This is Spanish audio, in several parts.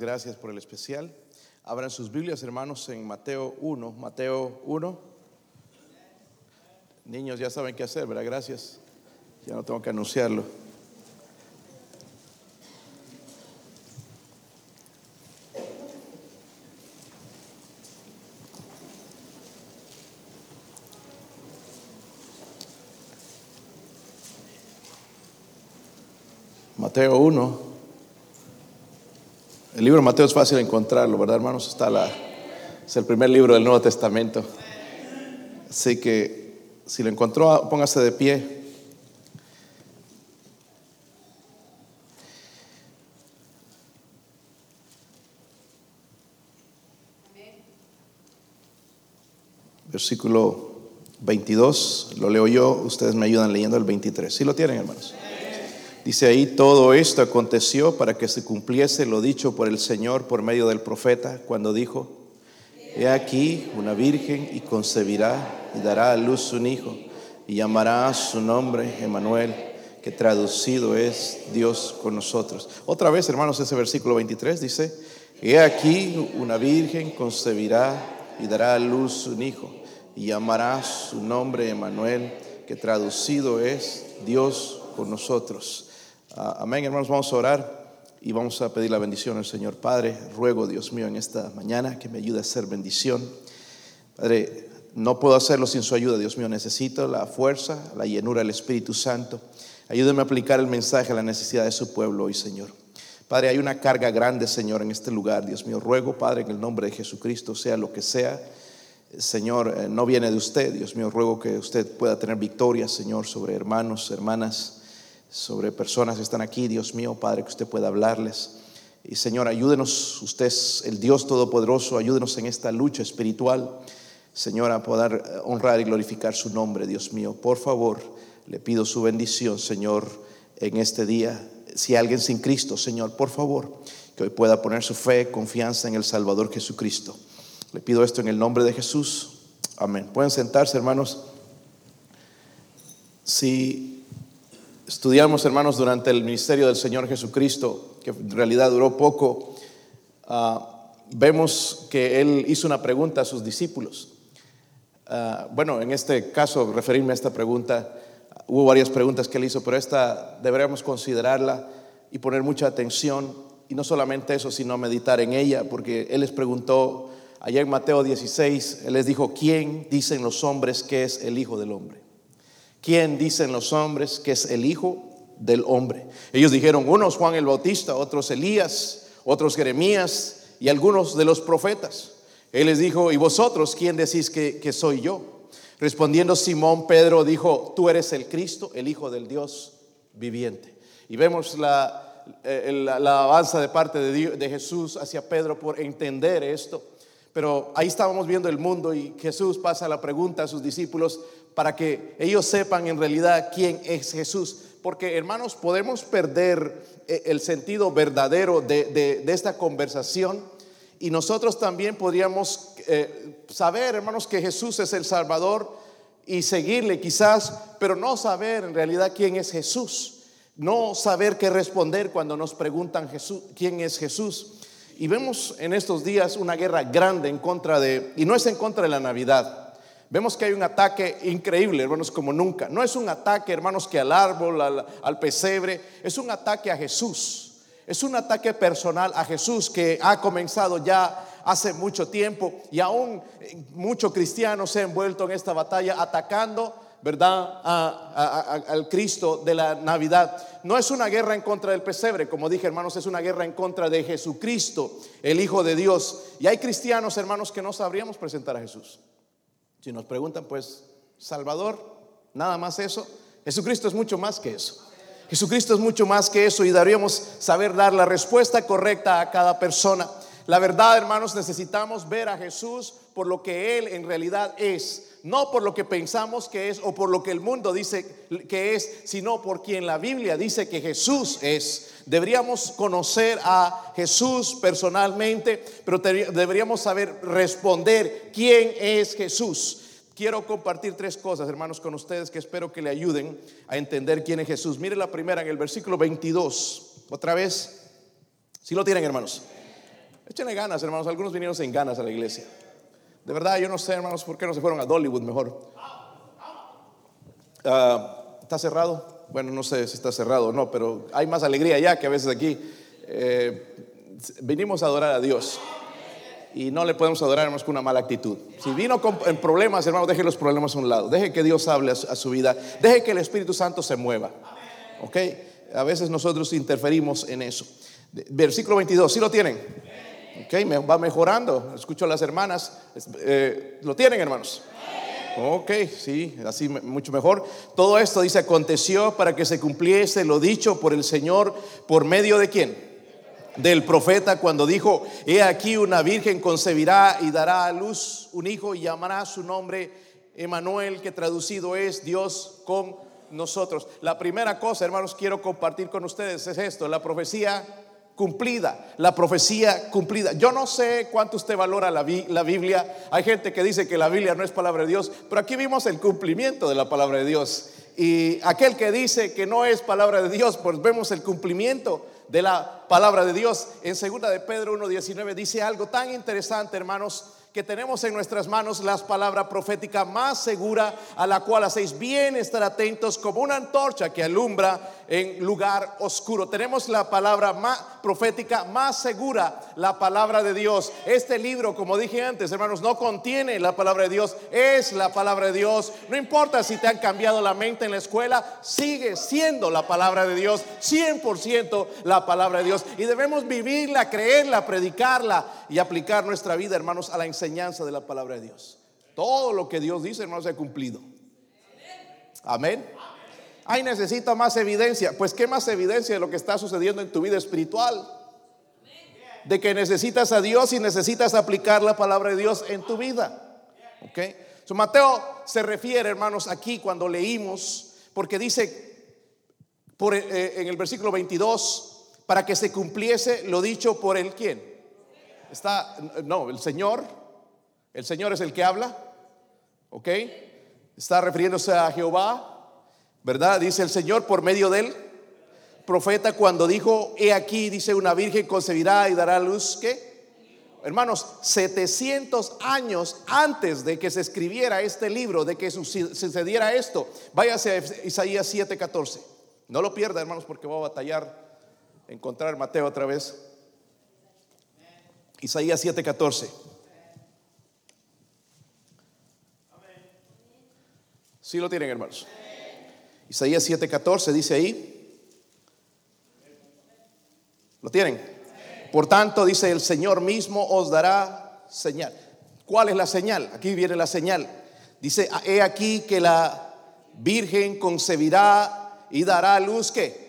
Gracias por el especial. Abran sus Biblias, hermanos, en Mateo 1. Mateo 1. Niños ya saben qué hacer, ¿verdad? Gracias. Ya no tengo que anunciarlo. Mateo 1. El libro de Mateo es fácil encontrarlo, ¿verdad, hermanos? Está la, es el primer libro del Nuevo Testamento. Así que si lo encontró, póngase de pie. Versículo 22, lo leo yo, ustedes me ayudan leyendo el 23. ¿Sí lo tienen, hermanos? Dice ahí, todo esto aconteció para que se cumpliese lo dicho por el Señor por medio del profeta, cuando dijo, He aquí una virgen y concebirá y dará a luz un hijo y llamará su nombre Emanuel, que traducido es Dios con nosotros. Otra vez, hermanos, ese versículo 23 dice, He aquí una virgen concebirá y dará a luz un hijo y llamará su nombre Emanuel, que traducido es Dios con nosotros. Ah, amén, hermanos, vamos a orar y vamos a pedir la bendición al Señor. Padre, ruego, Dios mío, en esta mañana que me ayude a hacer bendición. Padre, no puedo hacerlo sin su ayuda, Dios mío. Necesito la fuerza, la llenura del Espíritu Santo. Ayúdeme a aplicar el mensaje a la necesidad de su pueblo hoy, Señor. Padre, hay una carga grande, Señor, en este lugar. Dios mío, ruego, Padre, en el nombre de Jesucristo, sea lo que sea. Señor, eh, no viene de usted. Dios mío, ruego que usted pueda tener victoria, Señor, sobre hermanos, hermanas sobre personas que están aquí, Dios mío, Padre, que usted pueda hablarles. Y Señor, ayúdenos, usted es el Dios Todopoderoso, ayúdenos en esta lucha espiritual, Señor, a poder eh, honrar y glorificar su nombre, Dios mío. Por favor, le pido su bendición, Señor, en este día. Si alguien sin Cristo, Señor, por favor, que hoy pueda poner su fe, confianza en el Salvador Jesucristo. Le pido esto en el nombre de Jesús. Amén. Pueden sentarse, hermanos. Si estudiamos, hermanos, durante el ministerio del Señor Jesucristo, que en realidad duró poco, ah, vemos que Él hizo una pregunta a sus discípulos. Ah, bueno, en este caso, referirme a esta pregunta, hubo varias preguntas que Él hizo, pero esta deberíamos considerarla y poner mucha atención, y no solamente eso, sino meditar en ella, porque Él les preguntó, allá en Mateo 16, Él les dijo, ¿quién dicen los hombres que es el Hijo del Hombre? ¿Quién dicen los hombres que es el Hijo del Hombre? Ellos dijeron, unos Juan el Bautista, otros Elías, otros Jeremías y algunos de los profetas. Él les dijo, ¿y vosotros quién decís que, soy yo? Respondiendo Simón, Pedro dijo, tú eres el Cristo, el Hijo del Dios viviente. Y vemos la, eh, la, alabanza de parte de, de Jesús hacia Pedro por entender esto. Pero ahí estábamos viendo el mundo y Jesús pasa la pregunta a sus discípulos, para que ellos sepan en realidad quién es Jesús. Porque hermanos, podemos perder eh, el sentido verdadero de, esta conversación y nosotros también podríamos eh, saber, hermanos, que Jesús es el Salvador y seguirle quizás, pero no saber en realidad quién es Jesús. No saber qué responder cuando nos preguntan Jesús, quién es Jesús. Y vemos en estos días una guerra grande en contra de, y no es en contra de la Navidad, Vemos que hay un ataque increíble, hermanos, como nunca. No es un ataque, hermanos, que al árbol, al, pesebre, es un ataque a Jesús. Es un ataque personal a Jesús que ha comenzado ya hace mucho tiempo y aún muchos cristianos se han envuelto en esta batalla atacando, ¿verdad?, al Cristo de la Navidad. No es una guerra en contra del pesebre, como dije, hermanos, es una guerra en contra de Jesucristo, el Hijo de Dios. Y hay cristianos, hermanos, que no sabríamos presentar a Jesús. Si nos preguntan, pues, Salvador, nada más eso. Jesucristo es mucho más que eso. Jesucristo es mucho más que eso y deberíamos saber dar la respuesta correcta a cada persona. La verdad, hermanos, necesitamos ver a Jesús por lo que Él en realidad es, no por lo que pensamos que es o por lo que el mundo dice que es, sino por quien la Biblia dice que Jesús es. Deberíamos conocer a Jesús personalmente, pero deberíamos saber responder quién es Jesús. Quiero compartir tres cosas, hermanos, con ustedes que espero que le ayuden a entender quién es Jesús. Mire la primera en el versículo 22. Otra vez. Si lo tienen, hermanos. Échenle ganas, hermanos. Algunos vinieron sin ganas a la iglesia. De verdad, yo no sé, hermanos, por qué no se fueron a Dollywood mejor. Ah, ¿Está cerrado? Bueno, no sé si está cerrado o no, pero hay más alegría ya que a veces aquí. Eh, venimos a adorar a Dios y no le podemos adorar hermanos con una mala actitud. Si vino con problemas, hermanos, deje los problemas a un lado. Deje que Dios hable a su, vida. Deje que el Espíritu Santo se mueva. ¿Ok? A veces nosotros interferimos en eso. Versículo 22, ¿sí lo tienen? Ok, me va mejorando. Escucho a las hermanas. Eh, ¿Lo tienen, hermanos? Ok, sí, así mucho mejor. Todo esto dice, aconteció para que se cumpliese lo dicho por el Señor por medio de quién? del profeta cuando dijo, he aquí una virgen concebirá y dará a luz un hijo y llamará su nombre Emanuel, que traducido es Dios con nosotros. La primera cosa, hermanos, quiero compartir con ustedes es esto, la profecía cumplida, la profecía cumplida. Yo no sé cuánto usted valora la, Biblia. Hay gente que dice que la Biblia no es palabra de Dios, pero aquí vimos el cumplimiento de la palabra de Dios. Y aquel que dice que no es palabra de Dios, pues vemos el cumplimiento de la palabra de Dios. En segunda de Pedro 1.19 dice algo tan interesante, hermanos, que tenemos en nuestras manos la palabra profética más segura a la cual hacéis bien estar atentos como una antorcha que alumbra en lugar oscuro. Tenemos la palabra más profética más segura, la palabra de Dios. Este libro, como dije antes, hermanos, no contiene la palabra de Dios, es la palabra de Dios. No importa si te han cambiado la mente en la escuela, sigue siendo la palabra de Dios, 100% la palabra de Dios. Y debemos vivirla, creerla, predicarla y aplicar nuestra vida, hermanos, a la enseñanza de la palabra de Dios. Todo lo que Dios dice, hermanos, se ha cumplido. Amén. Ay, necesita más evidencia. Pues, ¿qué más evidencia de lo que está sucediendo en tu vida espiritual? De que necesitas a Dios y necesitas aplicar la palabra de Dios en tu vida. Ok. So, Mateo se refiere, hermanos, aquí cuando leímos, porque dice por, eh, en el versículo 22, para que se cumpliese lo dicho por el quién. Está, no, el Señor el Señor es el que habla, ¿ok? Está refiriéndose a Jehová, ¿verdad? Dice el Señor por medio del profeta cuando dijo, he aquí, dice una virgen concebirá y dará luz, ¿qué? Hermanos, 700 años antes de que se escribiera este libro, de que sucediera esto, váyase a Isaías 7:14. No lo pierda, hermanos, porque voy a batallar encontrar Mateo otra vez. Isaías 7:14. Sí lo tienen, hermanos. Isaías 7:14 dice ahí. ¿Lo tienen? Por tanto, dice el Señor mismo os dará señal. ¿Cuál es la señal? Aquí viene la señal. Dice, he aquí que la Virgen concebirá y dará luz que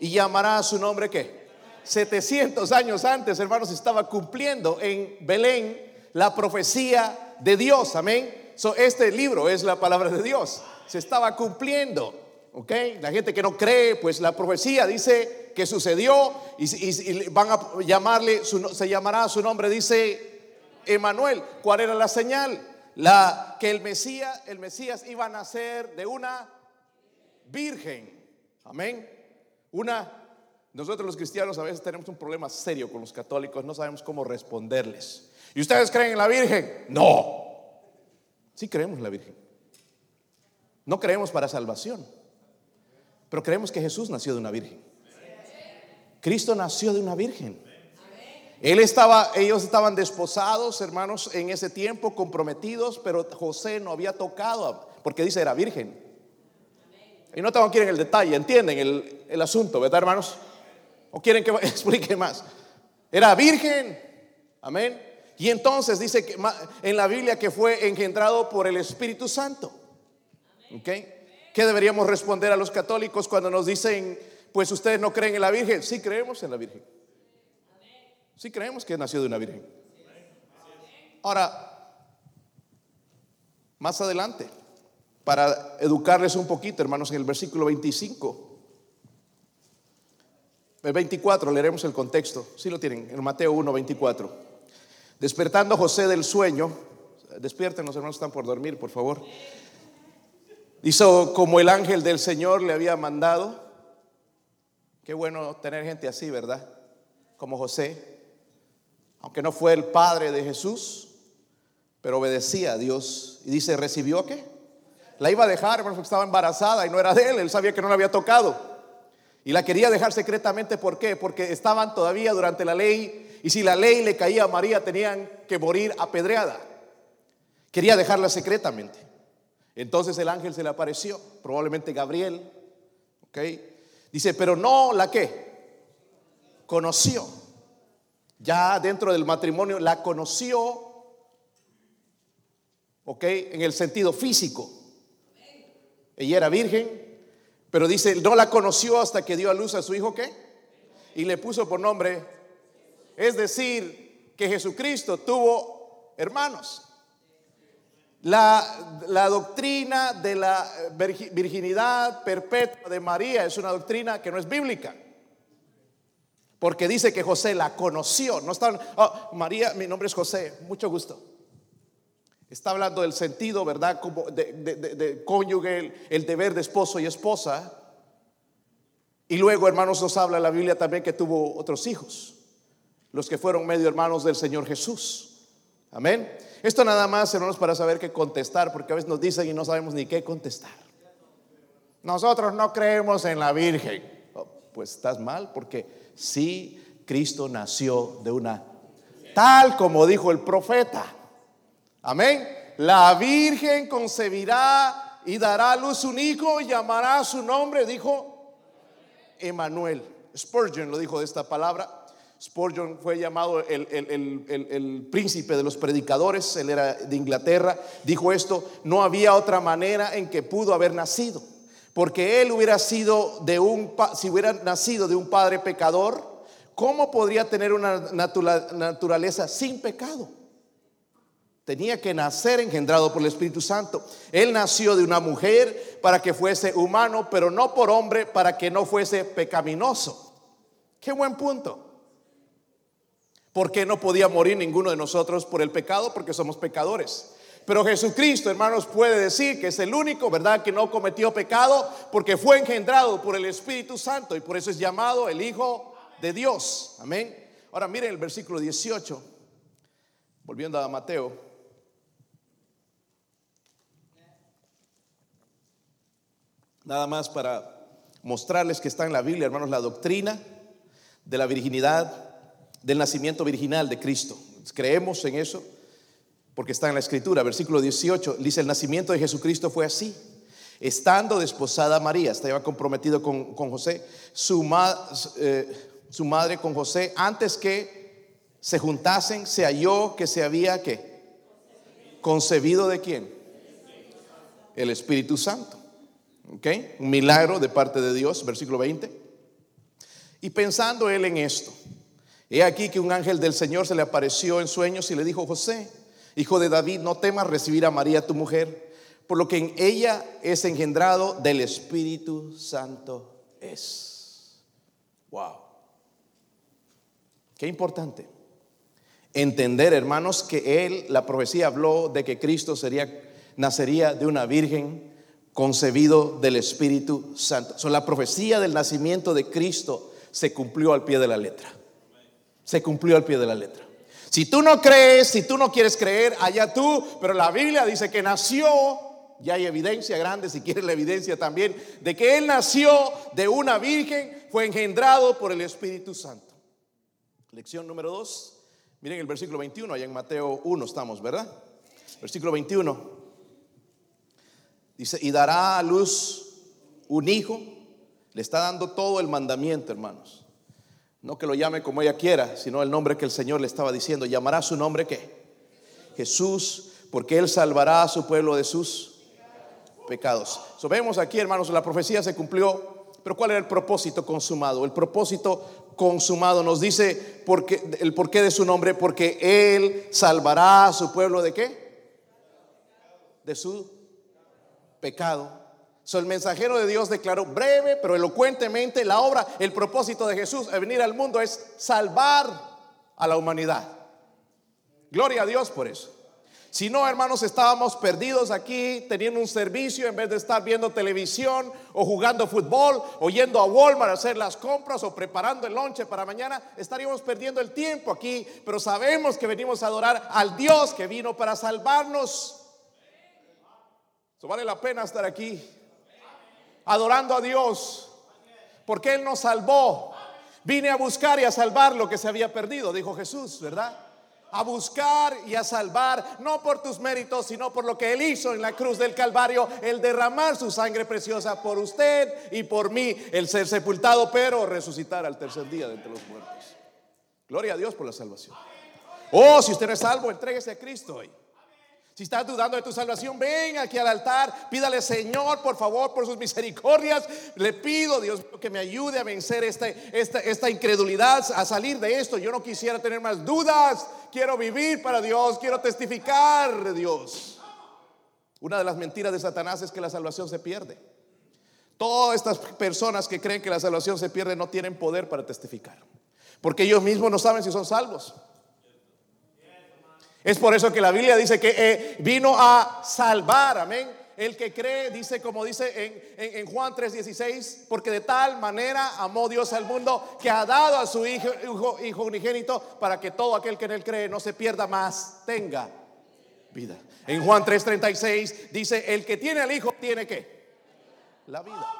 y llamará a su nombre que 700 años antes, hermanos, estaba cumpliendo en Belén la profecía de Dios. Amén este libro es la palabra de Dios. Se estaba cumpliendo. ¿Ok? La gente que no cree, pues la profecía dice que sucedió y, van a llamarle, se llamará su nombre, dice Emanuel. ¿Cuál era la señal? La que el Mesías, el Mesías iba a nacer de una virgen. Amén. Una nosotros los cristianos a veces tenemos un problema serio con los católicos, no sabemos cómo responderles. ¿Y ustedes creen en la Virgen? No. Sí creemos en la Virgen. No creemos para salvación, pero creemos que Jesús nació de una virgen. Cristo nació de una virgen. Él estaba, ellos estaban desposados, hermanos, en ese tiempo, comprometidos, pero José no había tocado, porque dice era virgen. Y no tengo que ir en el detalle, entienden el, el asunto, ¿verdad, hermanos? ¿O quieren que explique más? Era virgen, amén. Y entonces dice que en la Biblia que fue engendrado por el Espíritu Santo. ¿Ok? ¿Qué deberíamos responder a los católicos cuando nos dicen, pues ustedes no creen en la Virgen? Sí creemos en la Virgen. Sí creemos que nació de una Virgen. Ahora, más adelante, para educarles un poquito, hermanos, en el versículo 25. El 24, leeremos el contexto. Sí lo tienen, en Mateo 1, 24. Despertando José del sueño, despierten los hermanos, están por dormir, por favor. Hizo como el ángel del Señor le había mandado. Qué bueno tener gente así, ¿verdad? Como José. aunque no fue el padre de Jesús, pero obedecía a Dios. Y dice, ¿recibió qué? La iba a dejar, porque estaba embarazada y no era de él, él sabía que no la había tocado. Y la quería dejar secretamente, ¿por qué? Porque estaban todavía durante la ley y si la ley le caía a María tenían que morir apedreada. Quería dejarla secretamente. Entonces el ángel se le apareció, probablemente Gabriel, ¿ok? Dice, pero no la que conoció. Ya dentro del matrimonio la conoció, ¿ok? En el sentido físico. Ella era virgen, pero dice, no la conoció hasta que dio a luz a su hijo, ¿qué? Y le puso por nombre. Es decir, que Jesucristo tuvo hermanos. La, la, doctrina de la virginidad perpetua de María es una doctrina que no es bíblica. Porque dice que José la conoció. No está, oh, María, mi nombre es José, mucho gusto. Está hablando del sentido, ¿verdad? Como de, cónyuge, el, deber de esposo y esposa. Y luego, hermanos, nos habla la Biblia también que tuvo otros hijos, los que fueron medio hermanos del Señor Jesús. Amén. Esto nada más, hermanos, para saber qué contestar, porque a veces nos dicen y no sabemos ni qué contestar. Nosotros no creemos en la Virgen. Oh, pues estás mal, porque sí, Cristo nació de una, tal como dijo el profeta. Amén. La Virgen concebirá y dará a luz un hijo y llamará su nombre, dijo Emanuel. Spurgeon lo dijo de esta palabra. Spurgeon fue llamado el, el, príncipe de los predicadores, él era de Inglaterra, dijo esto, no había otra manera en que pudo haber nacido, porque él hubiera sido de un, si hubiera nacido de un padre pecador, ¿cómo podría tener una naturaleza sin pecado? Tenía que nacer engendrado por el Espíritu Santo. Él nació de una mujer para que fuese humano, pero no por hombre para que no fuese pecaminoso. Qué buen punto. Porque no podía morir ninguno de nosotros por el pecado? Porque somos pecadores. Pero Jesucristo, hermanos, puede decir que es el único, ¿verdad?, que no cometió pecado porque fue engendrado por el Espíritu Santo y por eso es llamado el Hijo de Dios. Amén. Ahora miren el versículo 18, volviendo a Mateo. Nada más para mostrarles que está en la Biblia, hermanos, la doctrina de la virginidad, del nacimiento virginal de Cristo. Creemos en eso porque está en la escritura. Versículo 18 dice, el nacimiento de Jesucristo fue así. Estando desposada María, estaba comprometido con, José, su, eh, su madre con José, antes que se juntasen, se halló que se había que concebido de quién? El Espíritu Santo. Un milagro de parte de Dios, versículo 20. Y pensando él en esto, he aquí que un ángel del Señor se le apareció en sueños y le dijo, José, hijo de David, no temas recibir a María tu mujer, por lo que en ella es engendrado del Espíritu Santo es. Wow. Qué importante. Entender, hermanos, que él, la profecía habló de que Cristo sería, nacería de una virgen concebido del Espíritu Santo. So, la profecía del nacimiento de Cristo se cumplió al pie de la letra. Se cumplió al pie de la letra. Si tú no crees, si tú no quieres creer, allá tú, pero la Biblia dice que nació, ya hay evidencia grande, si quieres la evidencia también, de que Él nació de una virgen, fue engendrado por el Espíritu Santo. Lección número 2, miren el versículo 21, allá en Mateo 1 estamos, ¿verdad? Versículo 21. Dice, y dará a luz un hijo. Le está dando todo el mandamiento, hermanos. No que lo llame como ella quiera, sino el nombre que el Señor le estaba diciendo. Llamará su nombre qué? Jesús, porque Él salvará a su pueblo de sus pecados. So, vemos aquí, hermanos, la profecía se cumplió. Pero ¿cuál era el propósito consumado? El propósito consumado nos dice porque, el porqué de su nombre, porque Él salvará a su pueblo de qué? De su pecado. So, el mensajero de Dios declaró breve pero elocuentemente la obra, el propósito de Jesús al venir al mundo es salvar a la humanidad. Gloria a Dios por eso. Si no, hermanos, estábamos perdidos aquí teniendo un servicio en vez de estar viendo televisión o jugando fútbol o yendo a Walmart a hacer las compras o preparando el lonche para mañana. Estaríamos perdiendo el tiempo aquí, pero sabemos que venimos a adorar al Dios que vino para salvarnos. Eso vale la pena estar aquí adorando a Dios porque Él nos salvó. Vine a buscar y a salvar lo que se había perdido, dijo Jesús, ¿verdad? a buscar y a salvar, no por tus méritos, sino por lo que Él hizo en la cruz del Calvario, el derramar su sangre preciosa por usted y por mí, el ser sepultado, pero resucitar al tercer día de entre los muertos. Gloria a Dios por la salvación. Oh, si usted no es salvo, entréguese a Cristo hoy. Si estás dudando de tu salvación, ven aquí al altar, pídale Señor, por favor, por sus misericordias. Le pido, Dios que me ayude a vencer esta, esta, esta incredulidad, a salir de esto. Yo no quisiera tener más dudas. Quiero vivir para Dios, quiero testificar Dios. Una de las mentiras de Satanás es que la salvación se pierde. Todas estas personas que creen que la salvación se pierde no tienen poder para testificar. Porque ellos mismos no saben si son salvos. Es por eso que la Biblia dice que eh, vino a salvar, amén. El que cree, dice como dice en, en, Juan 3:16, porque de tal manera amó Dios al mundo que ha dado a su hijo, hijo, hijo unigénito para que todo aquel que en él cree no se pierda más, tenga vida. En Juan 3:36 dice, el que tiene al hijo tiene que la vida.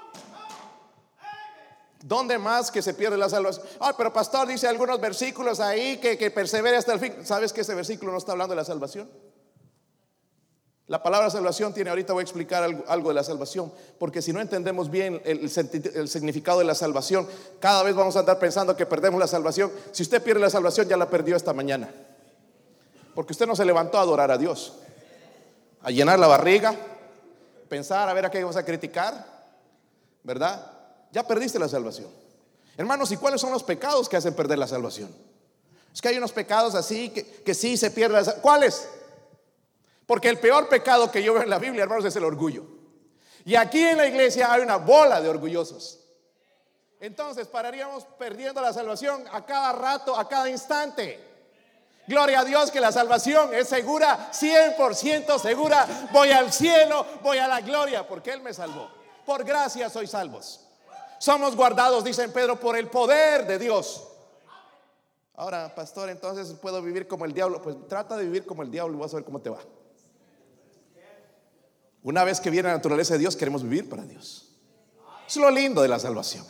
¿Dónde más que se pierde la salvación? Ay, pero pastor dice algunos versículos ahí que, que persevere hasta el fin. ¿Sabes que ese versículo no está hablando de la salvación? La palabra salvación tiene, ahorita voy a explicar algo, de la salvación, porque si no entendemos bien el, el, significado de la salvación, cada vez vamos a andar pensando que perdemos la salvación. Si usted pierde la salvación, ya la perdió esta mañana. Porque usted no se levantó a adorar a Dios, a llenar la barriga, pensar a ver a qué vamos a criticar, ¿verdad? Ya perdiste la salvación. Hermanos, ¿y cuáles son los pecados que hacen perder la salvación? Es que hay unos pecados así que, que sí se pierde. ¿Cuáles? Porque el peor pecado que yo veo en la Biblia, hermanos, es el orgullo. Y aquí en la iglesia hay una bola de orgullosos. Entonces pararíamos perdiendo la salvación a cada rato, a cada instante. Gloria a Dios que la salvación es segura, 100% segura. Voy al cielo, voy a la gloria, porque Él me salvó. Por gracia soy salvos. Somos guardados, dice Pedro, por el poder de Dios. Ahora, pastor, entonces puedo vivir como el diablo. Pues trata de vivir como el diablo y vas a ver cómo te va. Una vez que viene la naturaleza de Dios, queremos vivir para Dios. Es lo lindo de la salvación.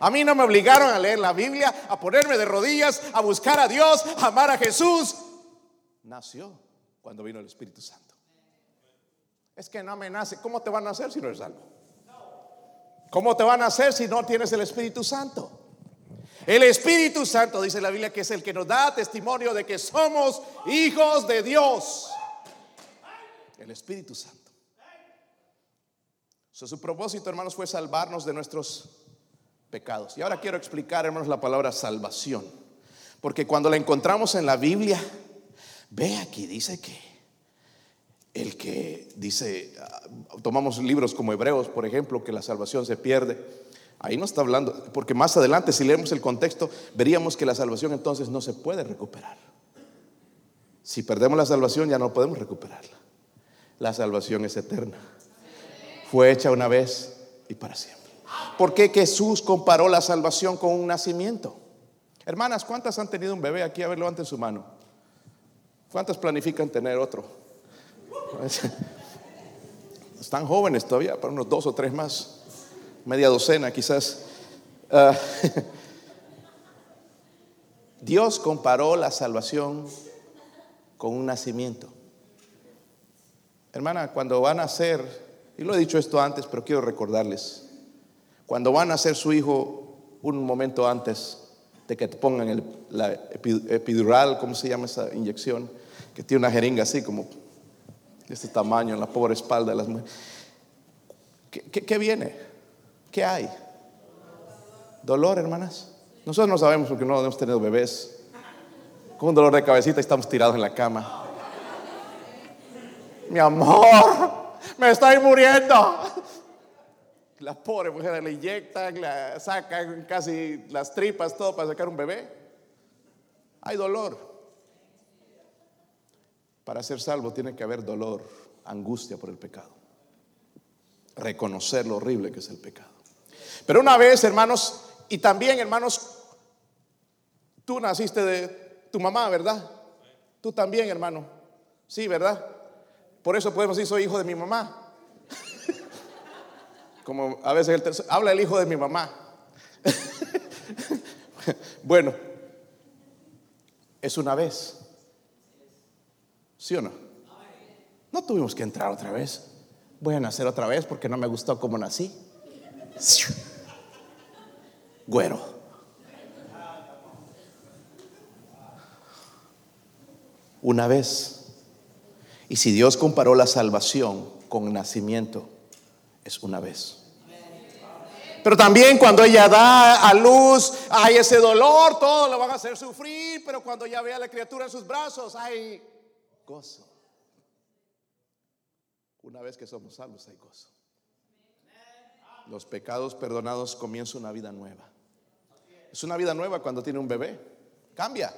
A mí no me obligaron a leer la Biblia, a ponerme de rodillas, a buscar a Dios, a amar a Jesús. Nació cuando vino el Espíritu Santo. Es que no me nace. ¿Cómo te va a nacer si no eres salvo? ¿Cómo te van a hacer si no tienes el Espíritu Santo? El Espíritu Santo, dice la Biblia, que es el que nos da testimonio de que somos hijos de Dios. El Espíritu Santo. su propósito, hermanos, fue salvarnos de nuestros pecados. Y ahora quiero explicar, hermanos, la palabra salvación. Porque cuando la encontramos en la Biblia, ve aquí, dice que el que dice, ah, tomamos libros como Hebreos, por ejemplo, que la salvación se pierde. Ahí no está hablando, porque más adelante, si leemos el contexto, veríamos que la salvación entonces no se puede recuperar. Si perdemos la salvación, ya no podemos recuperarla. La salvación es eterna. Fue hecha una vez y para siempre. ¿Por qué Jesús comparó la salvación con un nacimiento? Hermanas, ¿cuántas han tenido un bebé aquí? A ver, levanten su mano. ¿Cuántas planifican tener otro? Están jóvenes todavía, para unos dos o tres más, media docena quizás. Ah, Dios comparó la salvación con un nacimiento. Hermana, cuando van a nacer, y lo he dicho esto antes, pero quiero recordarles, cuando van a nacer su hijo un momento antes de que te pongan el, la epidural, ¿cómo se llama esa inyección? Que tiene una jeringa así como de este tamaño en la pobre espalda de las mujeres. ¿Qué, viene? ¿Qué hay? ¿Dolor, hermanas? Nosotros no sabemos porque no hemos tenido bebés. Con un dolor de cabecita y estamos tirados en la cama. Mi amor, me estoy muriendo. La pobre mujer le inyectan, la sacan casi las tripas, todo para sacar un bebé. Hay dolor. Para ser salvo tiene que haber dolor, angustia por el pecado. Reconocer lo horrible que es el pecado. Pero una vez, hermanos, y también, hermanos, tú naciste de tu mamá, ¿verdad? Tú también, hermano. Sí, ¿verdad? Por eso podemos decir, soy hijo de mi mamá. Como a veces el habla el hijo de mi mamá. bueno, es una vez. ¿Sí o no? No tuvimos que entrar otra vez. Voy a nacer otra vez porque no me gustó como nací. Güero. Una vez. Y si Dios comparó la salvación con nacimiento, es una vez. Pero también cuando ella da a luz, hay ese dolor, todo lo van a hacer sufrir, pero cuando ya ve a la criatura en sus brazos, hay gozo. Una vez que somos salvos, hay gozo. Los pecados perdonados comienza una vida nueva. Es una vida nueva cuando tiene un bebé. Cambia.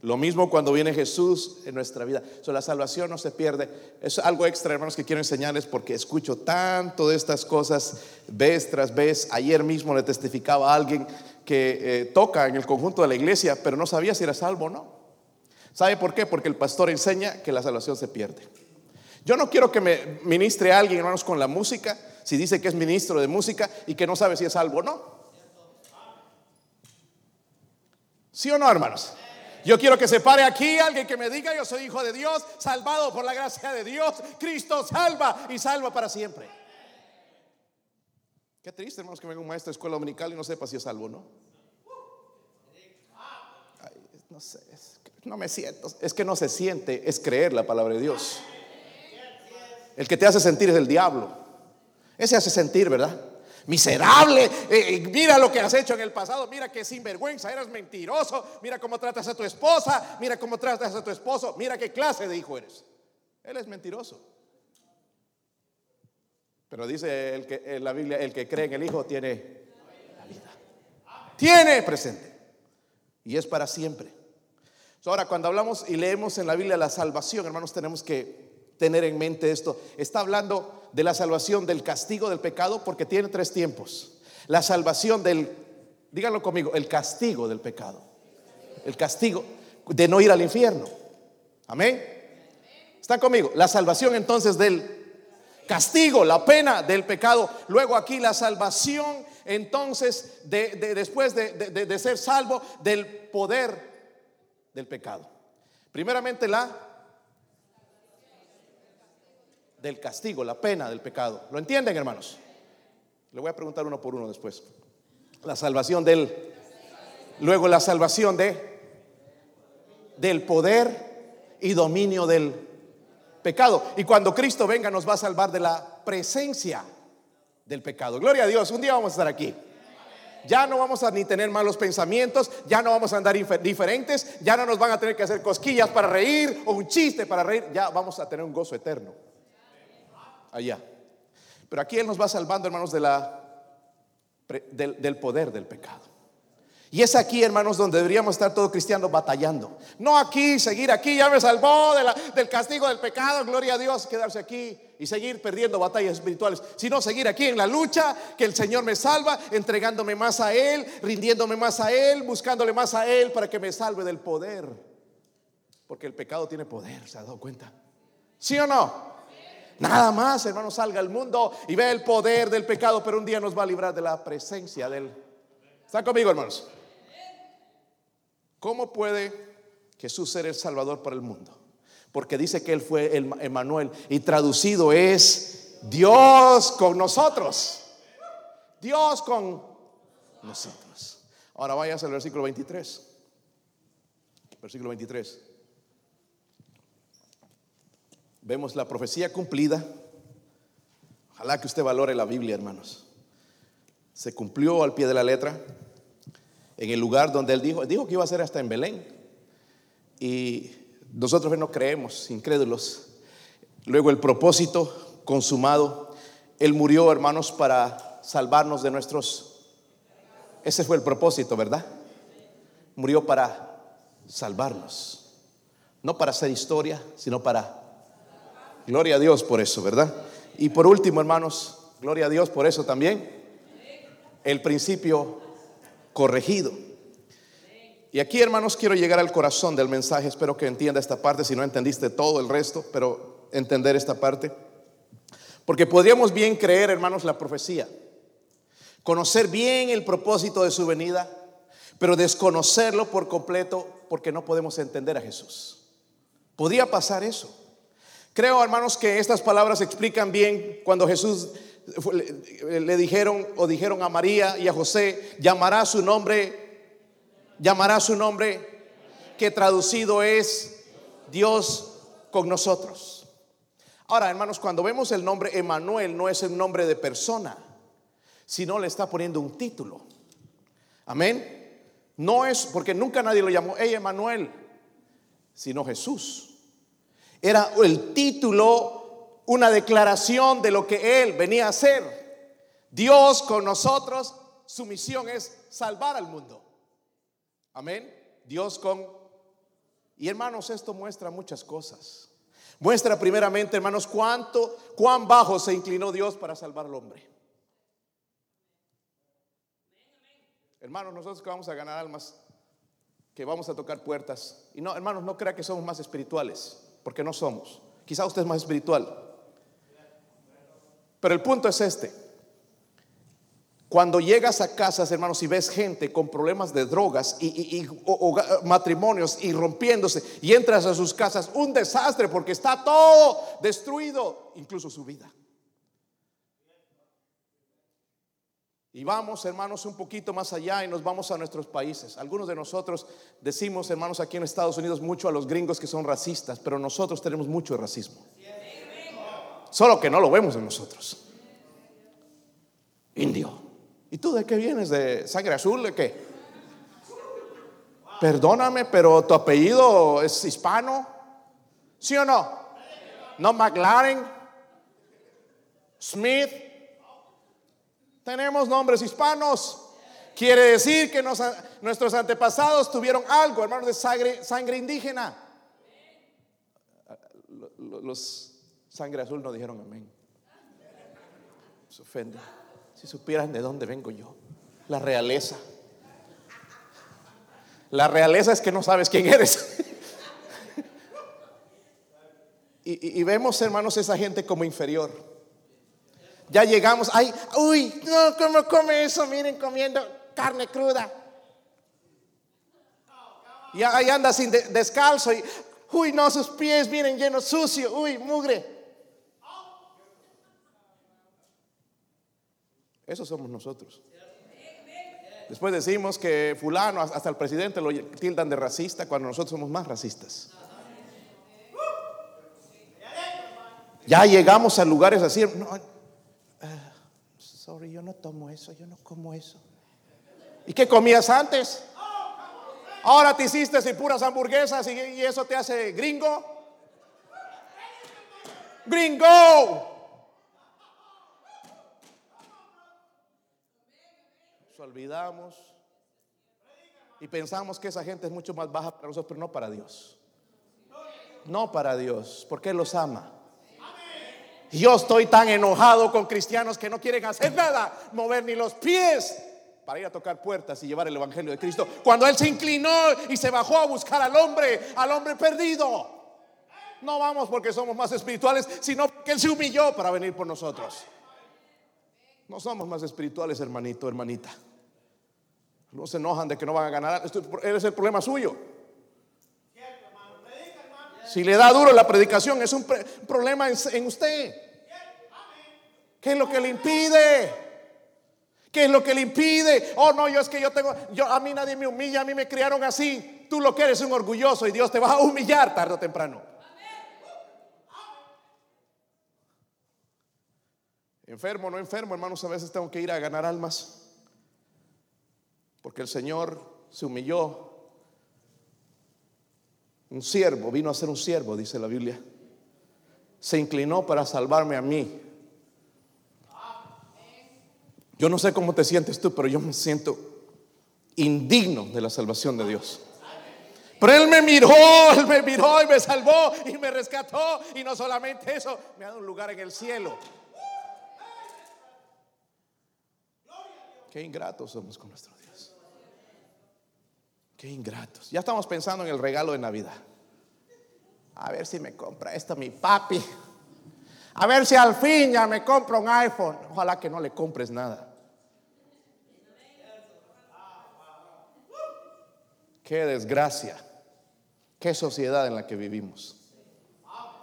Lo mismo cuando viene Jesús en nuestra vida. la salvación no se pierde. Es algo extra, hermanos, que quiero enseñarles porque escucho tanto de estas cosas vez tras vez. Ayer mismo le testificaba a alguien que eh, toca en el conjunto de la iglesia, pero no sabía si era salvo o no. ¿Sabe por qué? Porque el pastor enseña que la salvación se pierde. Yo no quiero que me ministre alguien, hermanos, con la música, si dice que es ministro de música y que no sabe si es salvo o no. ¿Sí o no, hermanos? Yo quiero que se pare aquí alguien que me diga, yo soy hijo de Dios, salvado por la gracia de Dios. Cristo salva y salva para siempre. Qué triste, hermanos, que venga un maestro de escuela dominical y no sepa si es salvo o no. no sé, no me siento. Es que no se siente, es creer la palabra de Dios. El que te hace sentir es el diablo. Ese hace sentir, ¿verdad? miserable, eh, eh, mira lo que has hecho en el pasado, mira que sinvergüenza, eres mentiroso, mira cómo tratas a tu esposa, mira cómo tratas a tu esposo, mira qué clase de hijo eres. Él es mentiroso. Pero dice el que, en la Biblia, el que cree en el Hijo tiene la vida. Tiene presente. Y es para siempre. Ahora, cuando hablamos y leemos en la Biblia la salvación, hermanos, tenemos que tener en mente esto. Está hablando de la salvación del castigo del pecado porque tiene tres tiempos. La salvación del, díganlo conmigo, el castigo del pecado. El castigo de no ir al infierno. Amén. ¿Están conmigo? La salvación entonces del castigo, la pena del pecado. Luego aquí la salvación entonces de, después de ser salvo del poder del pecado. Primeramente la del castigo, la pena del pecado. ¿Lo entienden, hermanos? Le voy a preguntar uno por uno después. La salvación del luego la salvación de del poder y dominio del pecado. Y cuando Cristo venga nos va a salvar de la presencia del pecado. Gloria a Dios, un día vamos a estar aquí. Ya no vamos a ni tener malos pensamientos, ya no vamos a andar diferentes, ya no nos van a tener que hacer cosquillas para reír o un chiste para reír, ya vamos a tener un gozo eterno allá. Pero aquí Él nos va salvando, hermanos, de la, del, poder del pecado. Y es aquí, hermanos, donde deberíamos estar todos cristianos batallando. No aquí, seguir aquí, ya me salvó del castigo del pecado, gloria a Dios, quedarse aquí y seguir perdiendo batallas espirituales, sino seguir aquí en la lucha, que el Señor me salva, entregándome más a Él, rindiéndome más a Él, buscándole más a Él para que me salve del poder. Porque el pecado tiene poder, ¿se ha dado cuenta? ¿Sí o no? Nada más, hermano, salga al mundo y ve el poder del pecado, pero un día nos va a librar de la presencia del... ¿Están conmigo, hermanos? ¿Cómo puede Jesús ser el Salvador para el mundo? Porque dice que Él fue el Emanuel y traducido es Dios con nosotros. Dios con nosotros. Ahora vayas al versículo 23. Versículo 23 vemos la profecía cumplida. Ojalá que usted valore la Biblia, hermanos. Se cumplió al pie de la letra en el lugar donde él dijo, dijo que iba a ser hasta en Belén. Y nosotros no creemos, incrédulos. Luego el propósito consumado. Él murió, hermanos, para salvarnos de nuestros... Ese fue el propósito, ¿verdad? Murió para salvarnos No para hacer historia, sino para... Gloria a Dios por eso, ¿verdad? Y por último, hermanos, gloria a Dios por eso también. El principio corregido. Y aquí, hermanos, quiero llegar al corazón del mensaje. Espero que entienda esta parte. Si no entendiste todo el resto, pero entender esta parte. Porque podríamos bien creer, hermanos, la profecía. Conocer bien el propósito de su venida, pero desconocerlo por completo porque no podemos entender a Jesús. Podría pasar eso. Creo, hermanos, que estas palabras explican bien cuando Jesús le, dijeron o dijeron a María y a José, llamará su nombre, llamará su nombre, que traducido es Dios con nosotros. Ahora, hermanos, cuando vemos el nombre Emanuel, no es el nombre de persona, sino le está poniendo un título. Amén. No es porque nunca nadie lo llamó, hey Emanuel, sino Jesús. Era el título, una declaración de lo que él venía a hacer. Dios con nosotros, su misión es salvar al mundo. Amén. Dios con... Y hermanos, esto muestra muchas cosas. Muestra primeramente, hermanos, cuánto, cuán bajo se inclinó Dios para salvar al hombre. Hermanos, nosotros que vamos a ganar almas, que vamos a tocar puertas. Y no, hermanos, no crea que somos más espirituales, porque no somos. Quizá usted es más espiritual. Pero el punto es este. Cuando llegas a casas, hermanos, y ves gente con problemas de drogas y, matrimonios y rompiéndose, y entras a sus casas, un desastre porque está todo destruido, incluso su vida. Y vamos, hermanos, un poquito más allá y nos vamos a nuestros países. Algunos de nosotros decimos, hermanos, aquí en Estados Unidos mucho a los gringos que son racistas, pero nosotros tenemos mucho racismo. Solo que no lo vemos en nosotros. Indio. ¿Y tú de qué vienes? ¿De sangre azul? ¿De qué? Perdóname, pero tu apellido es hispano. ¿Sí o no? No McLaren, Smith, tenemos nombres hispanos. Quiere decir que nuestros antepasados tuvieron algo, hermanos, de sangre, indígena. Los sangre azul no dijeron amén. Se ofende. Si supieran de dónde vengo yo, la realeza. La realeza es que no sabes quién eres. y, vemos, hermanos, esa gente como inferior. Ya llegamos, ay, uy, no, ¿cómo come eso? Miren, comiendo carne cruda. Y ahí anda sin descalzo y, uy, no, sus pies vienen llenos sucios, uy, mugre. Eso somos nosotros. Después decimos que fulano, hasta el presidente lo tildan de racista cuando nosotros somos más racistas. Ya llegamos a lugares así. Sorry, yo no tomo eso, yo no como eso. ¿Y qué comías antes? Ahora te hiciste sin puras hamburguesas y, eso te hace gringo. Gringo. Olvidamos y pensamos que esa gente es mucho más baja para nosotros, pero no para Dios. No para Dios, porque Él los ama. Yo estoy tan enojado con cristianos que no quieren hacer nada, mover ni los pies para ir a tocar puertas y llevar el Evangelio de Cristo. Cuando Él se inclinó y se bajó a buscar al hombre, al hombre perdido. No vamos porque somos más espirituales, sino porque Él se humilló para venir por nosotros. No somos más espirituales, hermanito, hermanita. No se enojan de que no van a ganar. Esto es el problema suyo. Si le da duro la predicación, es un problema en usted. ¿Qué es lo que le impide? ¿Qué es lo que le impide? Oh, no, yo es que yo tengo, yo a mí nadie me humilla, a mí me criaron así. Tú lo que eres un orgulloso y Dios te va a humillar tarde o temprano. Enfermo, no enfermo, hermanos, a veces tengo que ir a ganar almas. Porque el Señor se humilló. Un siervo, vino a ser un siervo, dice la Biblia. Se inclinó para salvarme a mí. Yo no sé cómo te sientes tú, pero yo me siento indigno de la salvación de Dios. Pero Él me miró, Él me miró y me salvó y me rescató. Y no solamente eso, me ha dado un lugar en el cielo. Qué ingratos somos con nuestro Dios. Qué ingratos. Ya estamos pensando en el regalo de Navidad. A ver si me compra esto mi papi. A ver si al fin ya me compra un iPhone. Ojalá que no le compres nada. Qué desgracia. Qué sociedad en la que vivimos.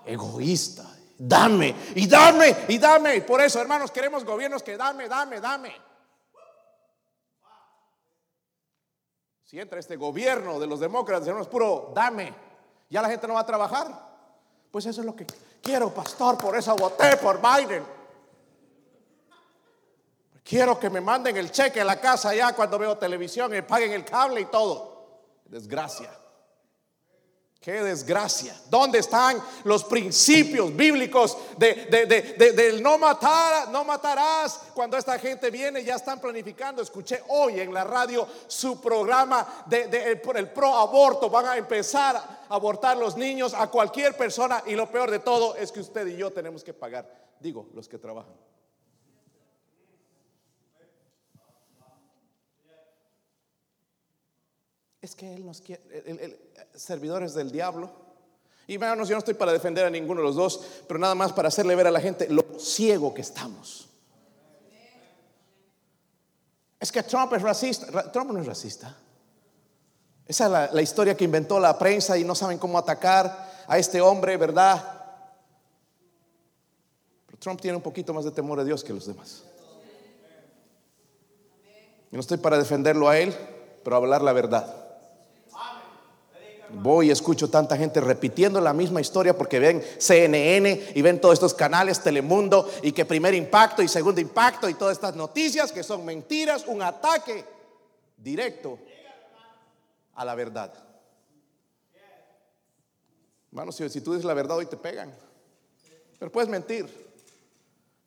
Egoísta. Dame y dame y dame. Por eso, hermanos, queremos gobiernos que dame, dame, dame. Si entra este gobierno de los demócratas, hermanos, puro dame, ya la gente no va a trabajar. Pues eso es lo que quiero, pastor, por eso voté por Biden. Quiero que me manden el cheque a la casa ya cuando veo televisión y paguen el cable y todo. Desgracia. Qué desgracia. ¿Dónde están los principios bíblicos de, del no matar, no matarás? Cuando esta gente viene, ya están planificando. Escuché hoy en la radio su programa de, por el pro aborto. Van a empezar a abortar los niños a cualquier persona. Y lo peor de todo es que usted y yo tenemos que pagar. Digo, los que trabajan. Es que Él nos quiere, el, servidores del diablo. Y hermanos, yo no estoy para defender a ninguno de los dos, pero nada más para hacerle ver a la gente lo ciego que estamos. Es que Trump es racista. Trump no es racista. Esa es la, la historia que inventó la prensa y no saben cómo atacar a este hombre, ¿verdad? Pero Trump tiene un poquito más de temor a Dios que los demás. Y no estoy para defenderlo a él, pero hablar la verdad. Voy y escucho tanta gente repitiendo la misma historia porque ven CNN y ven todos estos canales, Telemundo, y que primer impacto y segundo impacto y todas estas noticias que son mentiras, un ataque directo a la verdad. Hermano, si, si tú dices la verdad hoy te pegan, pero puedes mentir.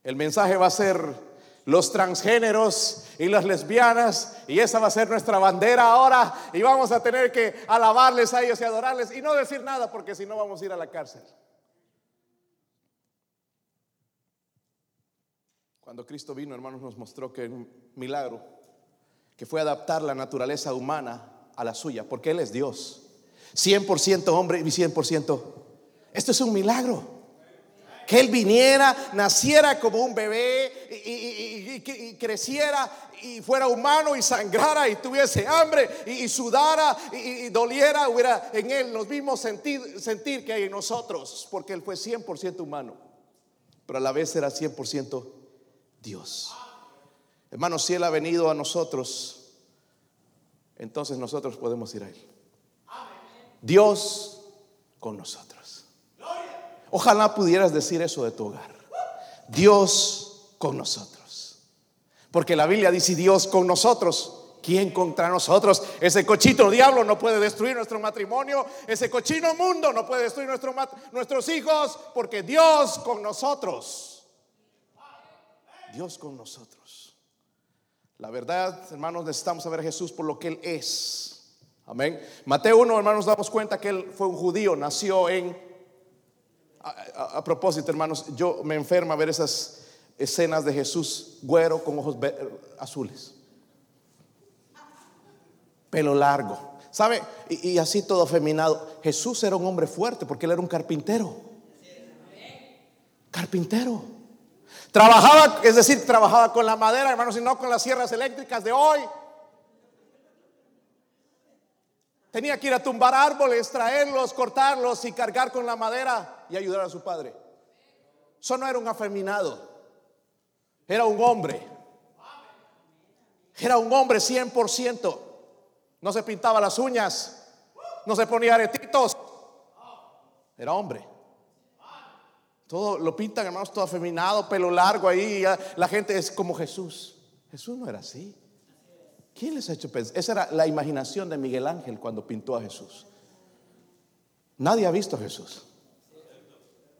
El mensaje va a ser los transgéneros y las lesbianas, y esa va a ser nuestra bandera ahora, y vamos a tener que alabarles a ellos y adorarles y no decir nada, porque si no vamos a ir a la cárcel. Cuando Cristo vino, hermanos, nos mostró que un milagro, que fue adaptar la naturaleza humana a la suya, porque Él es Dios, 100% hombre y 100%. Esto es un milagro que Él viniera, naciera como un bebé y, creciera y fuera humano y sangrara y tuviese hambre y, sudara y, doliera, hubiera en Él los mismos sentir, sentir que hay en nosotros, porque Él fue 100% humano, pero a la vez era 100% Dios. Hermanos, si Él ha venido a nosotros, entonces nosotros podemos ir a Él. Dios con nosotros. Ojalá pudieras decir eso de tu hogar. Dios con nosotros. Porque la Biblia dice Dios con nosotros. ¿Quién contra nosotros? Ese cochito diablo no puede destruir nuestro matrimonio. Ese cochino mundo no puede destruir nuestro, nuestros hijos. Porque Dios con nosotros. Dios con nosotros. La verdad, hermanos, necesitamos saber a Jesús por lo que Él es. Amén. Mateo 1, hermanos, damos cuenta que Él fue un judío, nació en a, propósito, hermanos, yo me enferma ver esas escenas de Jesús güero con ojos azules, pelo largo, ¿sabe? Y, así todo afeminado. Jesús era un hombre fuerte porque él era un carpintero. Carpintero. Trabajaba, es decir, trabajaba con la madera, hermanos, y no con las sierras eléctricas de hoy. Tenía que ir a tumbar árboles, traerlos, cortarlos y cargar con la madera y ayudar a su padre. Eso no era un afeminado, era un hombre. Era un hombre 100%. No se pintaba las uñas, no se ponía aretitos. Era hombre. Todo lo pintan, hermanos, todo afeminado, pelo largo ahí. La gente es como Jesús. Jesús no era así. ¿Quién les ha hecho pensar? Esa era la imaginación de Miguel Ángel cuando pintó a Jesús. Nadie ha visto a Jesús.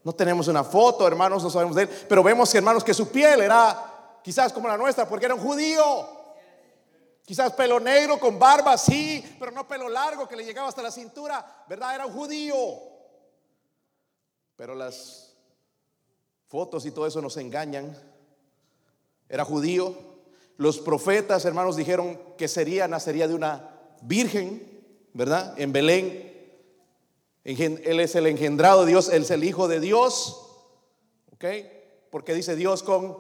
No tenemos una foto, hermanos, no sabemos de él, pero vemos, hermanos, que su piel era quizás como la nuestra, porque era un judío. Quizás pelo negro con barba, sí, pero no pelo largo que le llegaba hasta la cintura, ¿verdad? Era un judío. Pero las fotos y todo eso nos engañan. Era judío. Los profetas, hermanos, dijeron que sería, nacería de una virgen, ¿verdad? En Belén. Él es el engendrado de Dios, él es el hijo de Dios. ¿Ok? Porque dice Dios con...